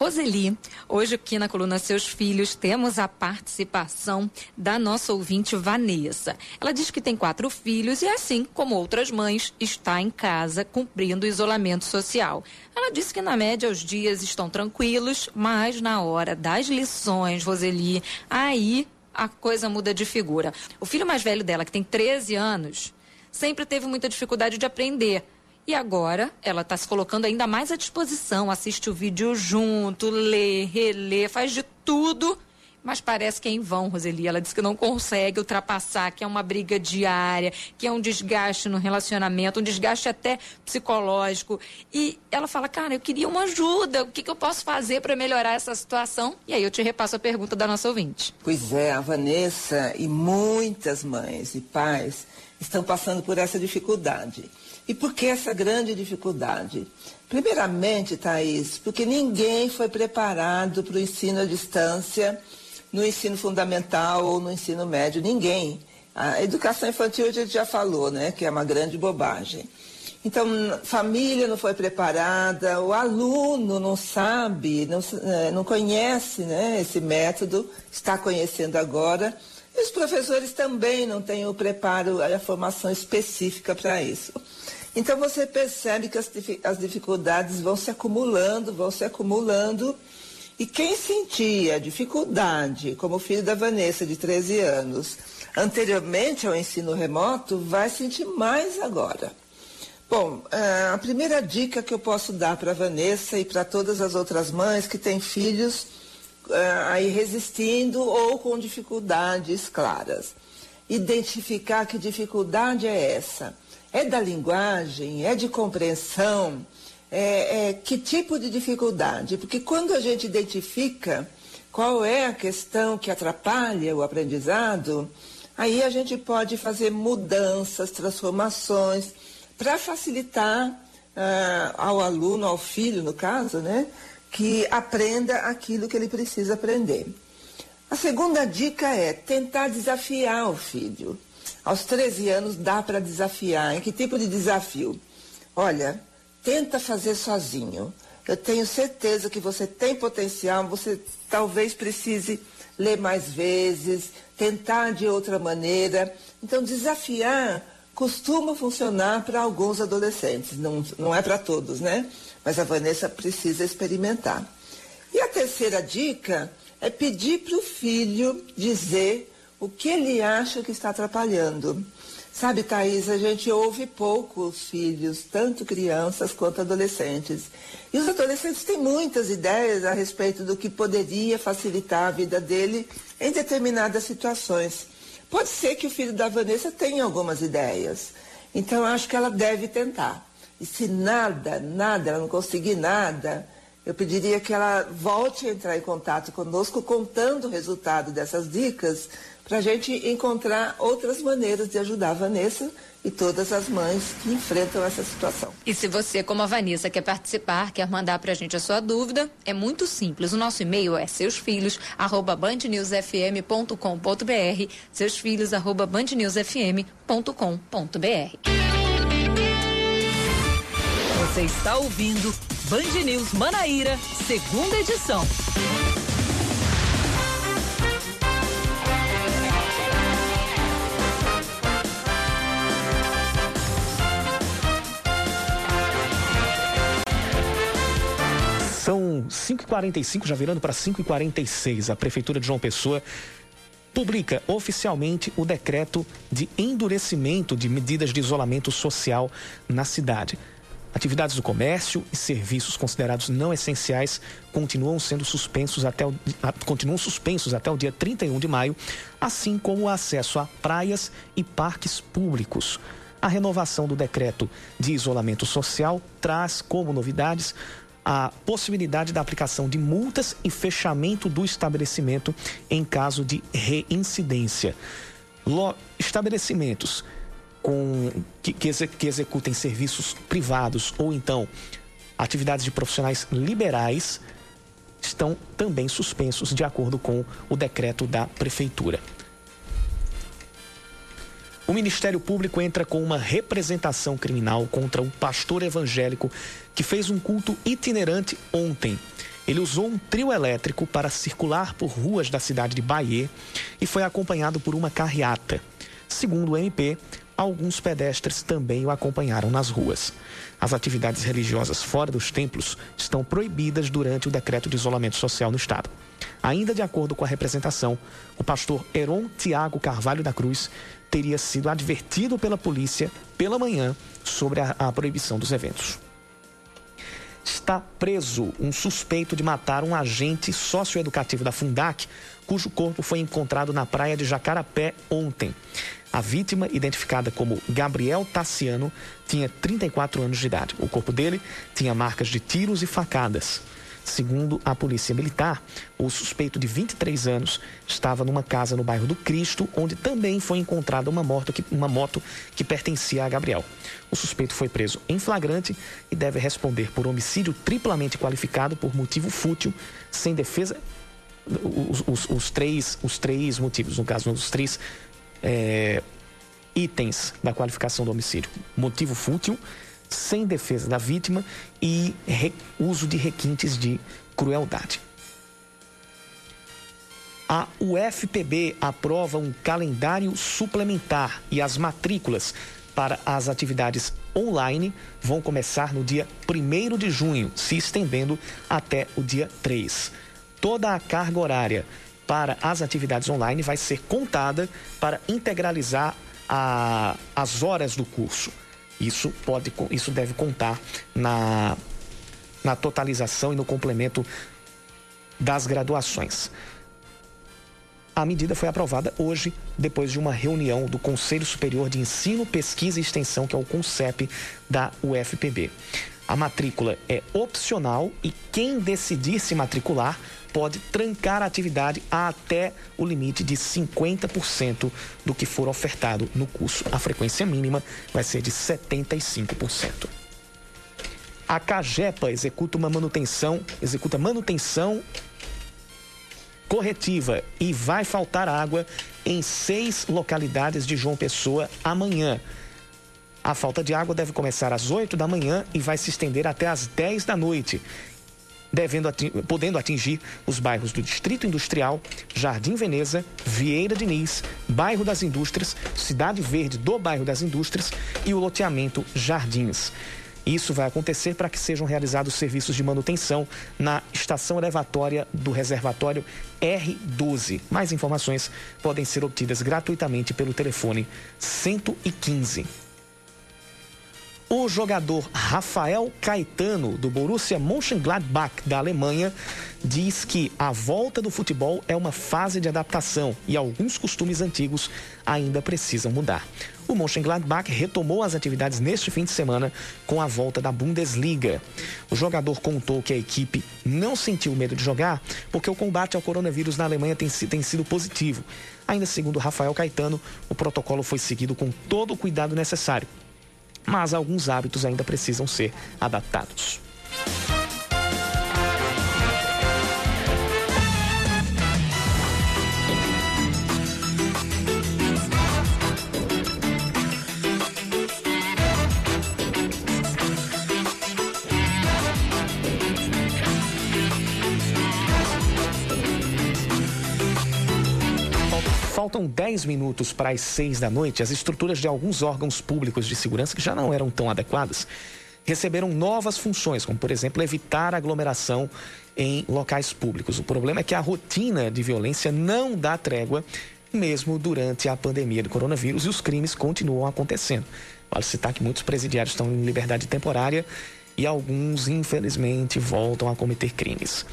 Roseli, hoje aqui na coluna Seus Filhos temos a participação da nossa ouvinte Vanessa. Ela diz que tem quatro filhos e, assim como outras mães, está em casa cumprindo o isolamento social. Ela disse que, na média, os dias estão tranquilos, mas na hora das lições, Roseli, aí a coisa muda de figura. O filho mais velho dela, que tem 13 anos, sempre teve muita dificuldade de aprender. E agora ela está se colocando ainda mais à disposição, assiste o vídeo junto, lê, relê, faz de tudo. Mas parece que é em vão, Roseli. Ela disse que não consegue ultrapassar, que é uma briga diária, que é um desgaste no relacionamento, um desgaste até psicológico. E ela fala, cara, eu queria uma ajuda. O que, que eu posso fazer para melhorar essa situação? E aí eu te repasso a pergunta da nossa ouvinte. Pois é, a Vanessa e muitas mães e pais estão passando por essa dificuldade. E por que essa grande dificuldade? Primeiramente, Thaís, porque ninguém foi preparado para o ensino à distância no ensino fundamental ou no ensino médio, ninguém. A educação infantil a gente já falou, né, que é uma grande bobagem. Então, família não foi preparada, o aluno não sabe, não, é, não conhece né, esse método, está conhecendo agora. E os professores também não têm o preparo, a formação específica para isso. Então você percebe que as, as dificuldades vão se acumulando, vão se acumulando. E quem sentia dificuldade, como o filho da Vanessa, de 13 anos, anteriormente ao ensino remoto, vai sentir mais agora. Bom, eh, a primeira dica que eu posso dar para a Vanessa e para todas as outras mães que têm filhos eh, aí resistindo ou com dificuldades claras. Identificar que dificuldade é essa é da linguagem? É de compreensão? É, é, que tipo de dificuldade? Porque quando a gente identifica qual é a questão que atrapalha o aprendizado, aí a gente pode fazer mudanças, transformações, para facilitar uh, ao aluno, ao filho, no caso, né, que aprenda aquilo que ele precisa aprender. A segunda dica é tentar desafiar o filho. Aos 13 anos dá para desafiar. Em que tipo de desafio? Olha, tenta fazer sozinho. Eu tenho certeza que você tem potencial, você talvez precise ler mais vezes, tentar de outra maneira. Então, desafiar costuma funcionar para alguns adolescentes, não, não é para todos, né? Mas a Vanessa precisa experimentar. E a terceira dica é pedir para o filho dizer o que ele acha que está atrapalhando. Sabe, Thaís, a gente ouve poucos filhos, tanto crianças quanto adolescentes. E os adolescentes têm muitas ideias a respeito do que poderia facilitar a vida dele em determinadas situações. Pode ser que o filho da Vanessa tenha algumas ideias. Então, acho que ela deve tentar. E se nada, nada, ela não conseguir nada, eu pediria que ela volte a entrar em contato conosco contando o resultado dessas dicas para a gente encontrar outras maneiras de ajudar a Vanessa e todas as mães que enfrentam essa situação. E se você, como a Vanessa, quer participar, quer mandar para a gente a sua dúvida, é muito simples. O nosso e-mail é seusfilhos@bandnewsfm.com.br, seusfilhos@bandnewsfm.com.br. Você está ouvindo Band News Manaíra, segunda edição. 5h45, já virando para 5h46. A Prefeitura de João Pessoa publica oficialmente o decreto de endurecimento de medidas de isolamento social na cidade. Atividades do comércio e serviços considerados não essenciais continuam sendo suspensos até o, continuam suspensos até o dia 31 de maio, assim como o acesso a praias e parques públicos. A renovação do decreto de isolamento social traz como novidades a possibilidade da aplicação de multas e fechamento do estabelecimento em caso de reincidência. Estabelecimentos com, que, que executem serviços privados ou então atividades de profissionais liberais estão também suspensos de acordo com o decreto da prefeitura. O Ministério Público entra com uma representação criminal contra um pastor evangélico que fez um culto itinerante ontem. Ele usou um trio elétrico para circular por ruas da cidade de Bahia e foi acompanhado por uma carreata. Segundo o MP, alguns pedestres também o acompanharam nas ruas. As atividades religiosas fora dos templos estão proibidas durante o decreto de isolamento social no estado. Ainda de acordo com a representação, o pastor Heron Tiago Carvalho da Cruz teria sido advertido pela polícia pela manhã sobre a, a proibição dos eventos. Está preso um suspeito de matar um agente socioeducativo da Fundac, cujo corpo foi encontrado na praia de Jacarapé ontem. A vítima, identificada como Gabriel Tassiano, tinha 34 anos de idade. O corpo dele tinha marcas de tiros e facadas. Segundo a Polícia Militar, o suspeito de 23 anos estava numa casa no bairro do Cristo, onde também foi encontrada uma moto que, uma moto que pertencia a Gabriel. O suspeito foi preso em flagrante e deve responder por homicídio triplamente qualificado por motivo fútil, sem defesa. Os, os, os três, os três motivos, no caso, os três é, itens da qualificação do homicídio: motivo fútil sem defesa da vítima e uso de requintes de crueldade. A UFPB aprova um calendário suplementar e as matrículas para as atividades online vão começar no dia 1 de junho, se estendendo até o dia 3. Toda a carga horária para as atividades online vai ser contada para integralizar a, as horas do curso. Isso pode, isso deve contar na, na totalização e no complemento das graduações. A medida foi aprovada hoje, depois de uma reunião do Conselho Superior de Ensino, Pesquisa e Extensão, que é o CONCEP da UFPB. A matrícula é opcional e quem decidir se matricular pode trancar a atividade até o limite de 50% do que for ofertado no curso. A frequência mínima vai ser de 75%. A Cagepa executa uma manutenção, executa manutenção corretiva e vai faltar água em seis localidades de João Pessoa amanhã. A falta de água deve começar às 8 da manhã e vai se estender até às 10 da noite devendo podendo atingir os bairros do Distrito Industrial, Jardim Veneza, Vieira Diniz, Bairro das Indústrias, Cidade Verde do Bairro das Indústrias e o loteamento Jardins. Isso vai acontecer para que sejam realizados serviços de manutenção na estação elevatória do reservatório R12. Mais informações podem ser obtidas gratuitamente pelo telefone 115. O jogador Rafael Caetano, do Borussia Mönchengladbach, da Alemanha, diz que a volta do futebol é uma fase de adaptação e alguns costumes antigos ainda precisam mudar. O Mönchengladbach retomou as atividades neste fim de semana com a volta da Bundesliga. O jogador contou que a equipe não sentiu medo de jogar porque o combate ao coronavírus na Alemanha tem, tem sido positivo. Ainda segundo Rafael Caetano, o protocolo foi seguido com todo o cuidado necessário mas alguns hábitos ainda precisam ser adaptados. Faltam 10 minutos para as 6 da noite. As estruturas de alguns órgãos públicos de segurança, que já não eram tão adequadas, receberam novas funções, como, por exemplo, evitar aglomeração em locais públicos. O problema é que a rotina de violência não dá trégua, mesmo durante a pandemia do coronavírus, e os crimes continuam acontecendo. Vale citar que muitos presidiários estão em liberdade temporária e alguns, infelizmente, voltam a cometer crimes.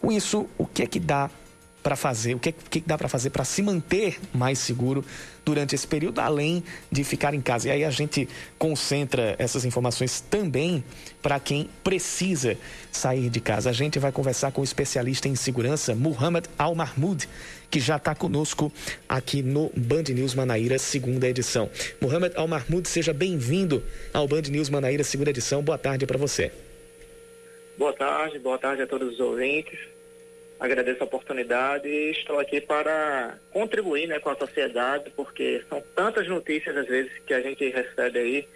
Com isso, o que é que dá para fazer, o que, que dá para fazer para se manter mais seguro durante esse período, além de ficar em casa. E aí a gente concentra essas informações também para quem precisa sair de casa. A gente vai conversar com o especialista em segurança, Muhammad Al-Mahmoud, que já está conosco aqui no Band News Manaíra, segunda edição. Muhammad Al-Mahmoud, seja bem-vindo ao Band News Manaíra, segunda edição. Boa tarde para você. Boa tarde, boa tarde a todos os ouvintes agradeço a oportunidade e estou aqui para contribuir né, com a sociedade, porque são tantas notícias, às vezes, que a gente recebe aí,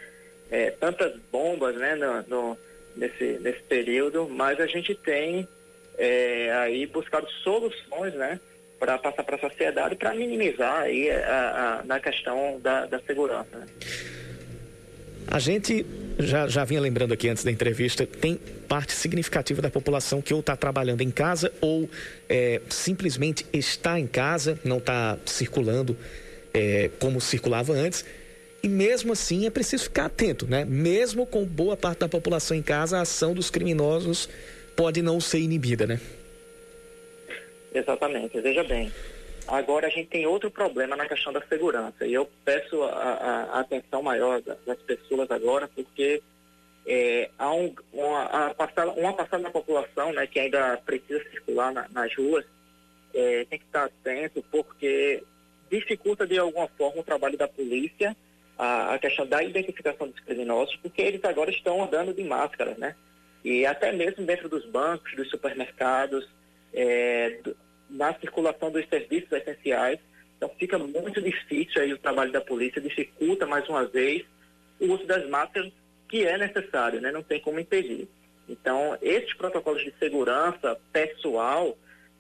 é, tantas bombas né, no, no, nesse, nesse período, mas a gente tem é, aí buscado soluções, né, para passar para a sociedade para minimizar aí a, a, na questão da, da segurança. Né? A gente já, já vinha lembrando aqui antes da entrevista, tem parte significativa da população que ou está trabalhando em casa ou é, simplesmente está em casa, não está circulando é, como circulava antes. E mesmo assim é preciso ficar atento, né? Mesmo com boa parte da população em casa, a ação dos criminosos pode não ser inibida, né? Exatamente, veja bem. Agora a gente tem outro problema na questão da segurança. E eu peço a, a, atenção maior das pessoas agora, porque é, há um, uma, parcela, uma parcela da população né, que ainda precisa circular na, nas ruas, é, tem que estar atento, porque dificulta de alguma forma o trabalho da polícia, a, a, questão da identificação dos criminosos, porque eles agora estão andando de máscara, né? E até mesmo dentro dos bancos, dos supermercados, é, na circulação dos serviços essenciais. Então fica muito difícil aí o trabalho da polícia, dificulta mais uma vez o uso das máscaras que é necessário, né? Não tem como impedir. Então, esses protocolos de segurança pessoal,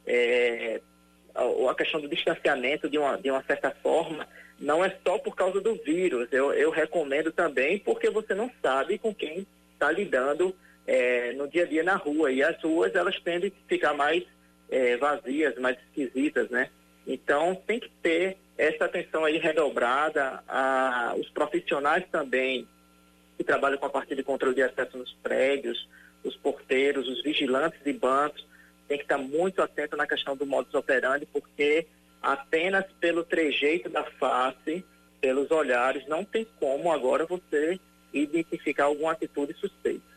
é, a, questão do distanciamento de uma, de uma certa forma, não é só por causa do vírus. Eu, eu recomendo também porque você não sabe com quem está lidando é, no dia a dia na rua. E as ruas, elas tendem a ficar mais é, vazias, mais esquisitas, né? Então tem que ter essa atenção aí redobrada, a, os profissionais também que trabalham com a parte de controle de acesso nos prédios, os porteiros, os vigilantes de bancos, tem que estar muito atento na questão do modus operandi, porque apenas pelo trejeito da face, pelos olhares, não tem como agora você identificar alguma atitude suspeita.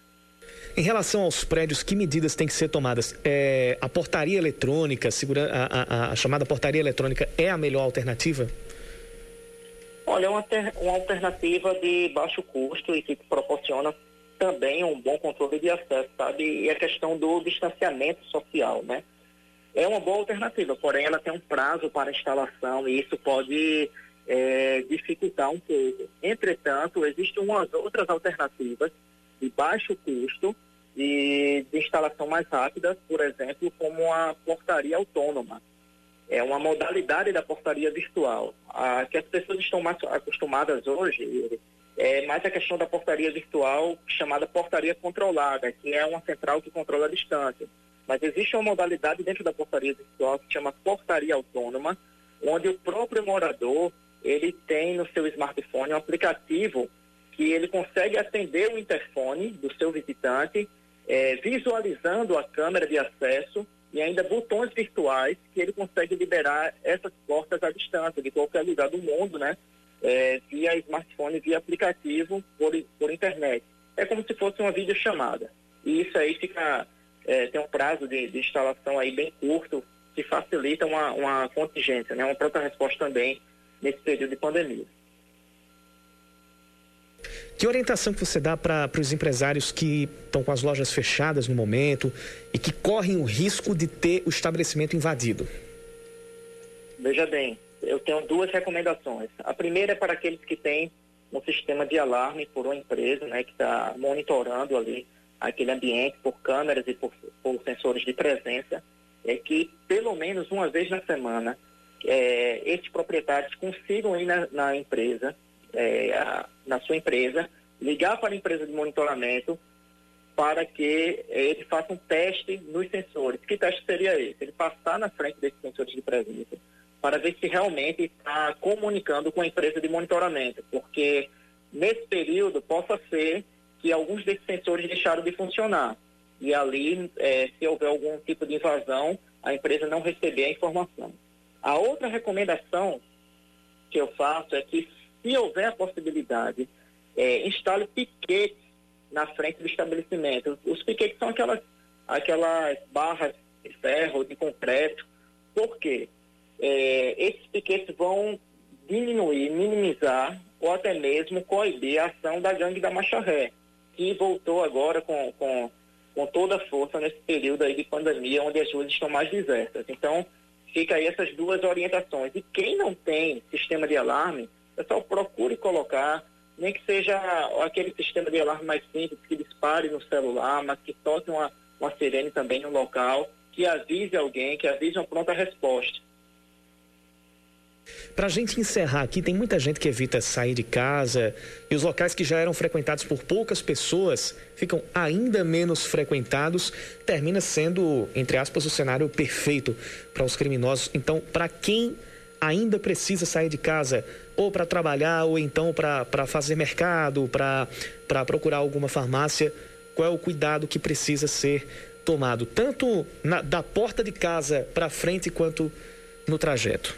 Em relação aos prédios, que medidas têm que ser tomadas? É, a portaria eletrônica, segura, a, a, a, chamada portaria eletrônica, é a melhor alternativa? Olha, é uma, uma alternativa de baixo custo e que proporciona também um bom controle de acesso, sabe? E a questão do distanciamento social, né? É uma boa alternativa, porém ela tem um prazo para instalação e isso pode é, dificultar um pouco. Entretanto, existem umas outras alternativas de baixo custo e de instalação mais rápida, por exemplo, como a portaria autônoma. É uma modalidade da portaria virtual. A, que as pessoas estão mais acostumadas hoje é mais a questão da portaria virtual chamada portaria controlada, que é uma central que controla a distância. Mas existe uma modalidade dentro da portaria virtual que chama portaria autônoma, onde o próprio morador ele tem no seu smartphone um aplicativo que ele consegue atender o interfone do seu visitante, é, visualizando a câmera de acesso e ainda botões virtuais que ele consegue liberar essas portas à distância, de qualquer lugar do mundo, né? É, via smartphone, via aplicativo, por, por internet. É como se fosse uma videochamada. E isso aí fica, é, tem um prazo de, de, instalação aí bem curto, que facilita uma, uma contingência, né? Uma própria resposta também nesse período de pandemia. Que orientação que você dá para os empresários que estão com as lojas fechadas no momento e que correm o risco de ter o estabelecimento invadido? Veja bem, eu tenho duas recomendações. A primeira é para aqueles que têm um sistema de alarme por uma empresa, né, que está monitorando ali aquele ambiente por câmeras e por, por, sensores de presença, é que pelo menos uma vez na semana é, esses proprietários consigam ir na, na empresa é, a, na sua empresa, ligar para a empresa de monitoramento para que ele faça um teste nos sensores. Que teste seria esse? Ele passar na frente desses sensores de presença para ver se realmente está comunicando com a empresa de monitoramento, porque nesse período possa ser que alguns desses sensores deixaram de funcionar e ali, é, se houver algum tipo de invasão, a empresa não receber a informação. A outra recomendação que eu faço é que se houver a possibilidade, é, instale piquetes na frente do estabelecimento. Os piquetes são aquelas, aquelas barras de ferro, de concreto. Por quê? É, esses piquetes vão diminuir, minimizar ou até mesmo coibir a ação da gangue da Macharré, que voltou agora com, com, com toda a força nesse período aí de pandemia, onde as ruas estão mais desertas. Então, fica aí essas duas orientações. E quem não tem sistema de alarme, pessoal procure colocar, nem que seja aquele sistema de alarme mais simples que dispare no celular, mas que toque uma, uma sirene também no local, que avise alguém, que avise uma pronta resposta. Para a gente encerrar aqui, tem muita gente que evita sair de casa e os locais que já eram frequentados por poucas pessoas ficam ainda menos frequentados. Termina sendo, entre aspas, o cenário perfeito para os criminosos. Então, para quem ainda precisa sair de casa, ou para trabalhar, ou então para fazer mercado, para procurar alguma farmácia, qual é o cuidado que precisa ser tomado, tanto na, da porta de casa para frente quanto no trajeto?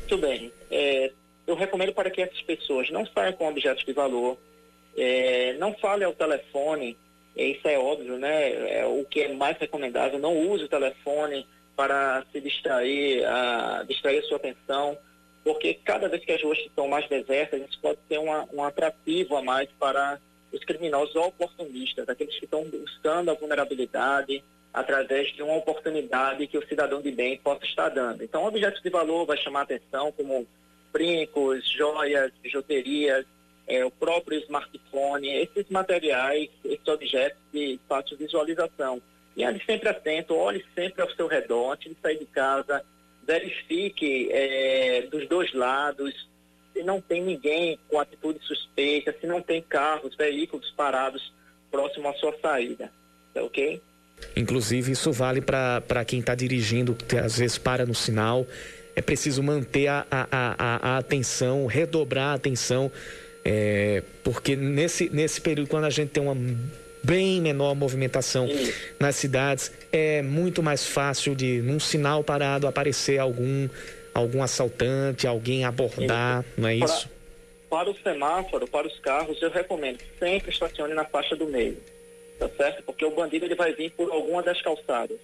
Muito bem. É, eu recomendo para que essas pessoas não saiam com objetos de valor, é, não falem ao telefone, é, isso é óbvio, né? É, o que é mais recomendável, não use o telefone para se distrair, a, distrair a sua atenção, porque cada vez que as ruas estão mais desertas, isso pode ser uma, um atrativo a mais para os criminosos oportunistas, aqueles que estão buscando a vulnerabilidade através de uma oportunidade que o cidadão de bem possa estar dando. Então, objetos de valor vai chamar atenção, como brincos, joias, bijuterias, é, o próprio smartphone, esses materiais, esses objetos de fácil visualização. E ande sempre atento, olhe sempre ao seu redor, antes de sair de casa, verifique é, dos dois lados, se não tem ninguém com atitude suspeita, se não tem carros, veículos parados próximo à sua saída. Tá ok? Inclusive, isso vale para quem está dirigindo, que às vezes para no sinal. É preciso manter a, a, a, a atenção, redobrar a atenção, é, porque nesse, nesse período, quando a gente tem uma bem menor movimentação nas cidades, é muito mais fácil de, num sinal parado, aparecer algum, algum assaltante, alguém abordar, não é isso? Para, para o semáforo, para os carros, eu recomendo sempre estacione na faixa do meio tá certo? Porque o bandido ele vai vir por alguma das calçadas,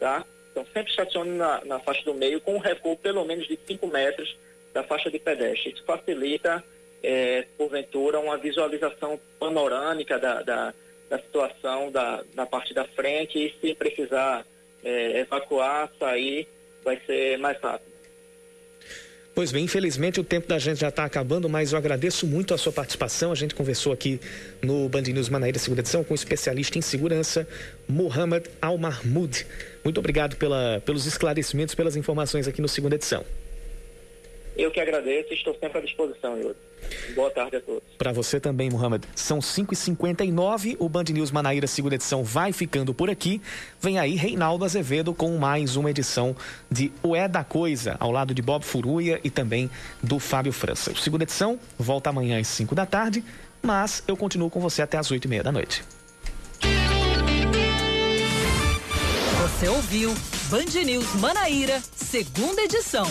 tá? Então sempre estacione na, na faixa do meio com um recuo pelo menos de 5 metros da faixa de pedestre. Isso facilita, é, porventura, uma visualização panorâmica da, da, da situação da, da parte da frente e se precisar é, evacuar, sair, vai ser mais rápido. Pois bem, infelizmente o tempo da gente já está acabando, mas eu agradeço muito a sua participação. A gente conversou aqui no Band News Manaíra Segunda Edição com o especialista em segurança, Mohamed Al-Mahmoud. Muito obrigado pela, pelos esclarecimentos, pelas informações aqui no Segunda Edição. Eu que agradeço e estou sempre à disposição, Yuri. Boa tarde a todos. Para você também, Mohamed. São 5h59, o Band News Manaíra, segunda edição, vai ficando por aqui. Vem aí Reinaldo Azevedo com mais uma edição de O É da Coisa, ao lado de Bob Furuia e também do Fábio França. O segunda edição volta amanhã às 5 da tarde, mas eu continuo com você até às 8 e meia da noite. Você ouviu Band News Manaíra, segunda edição.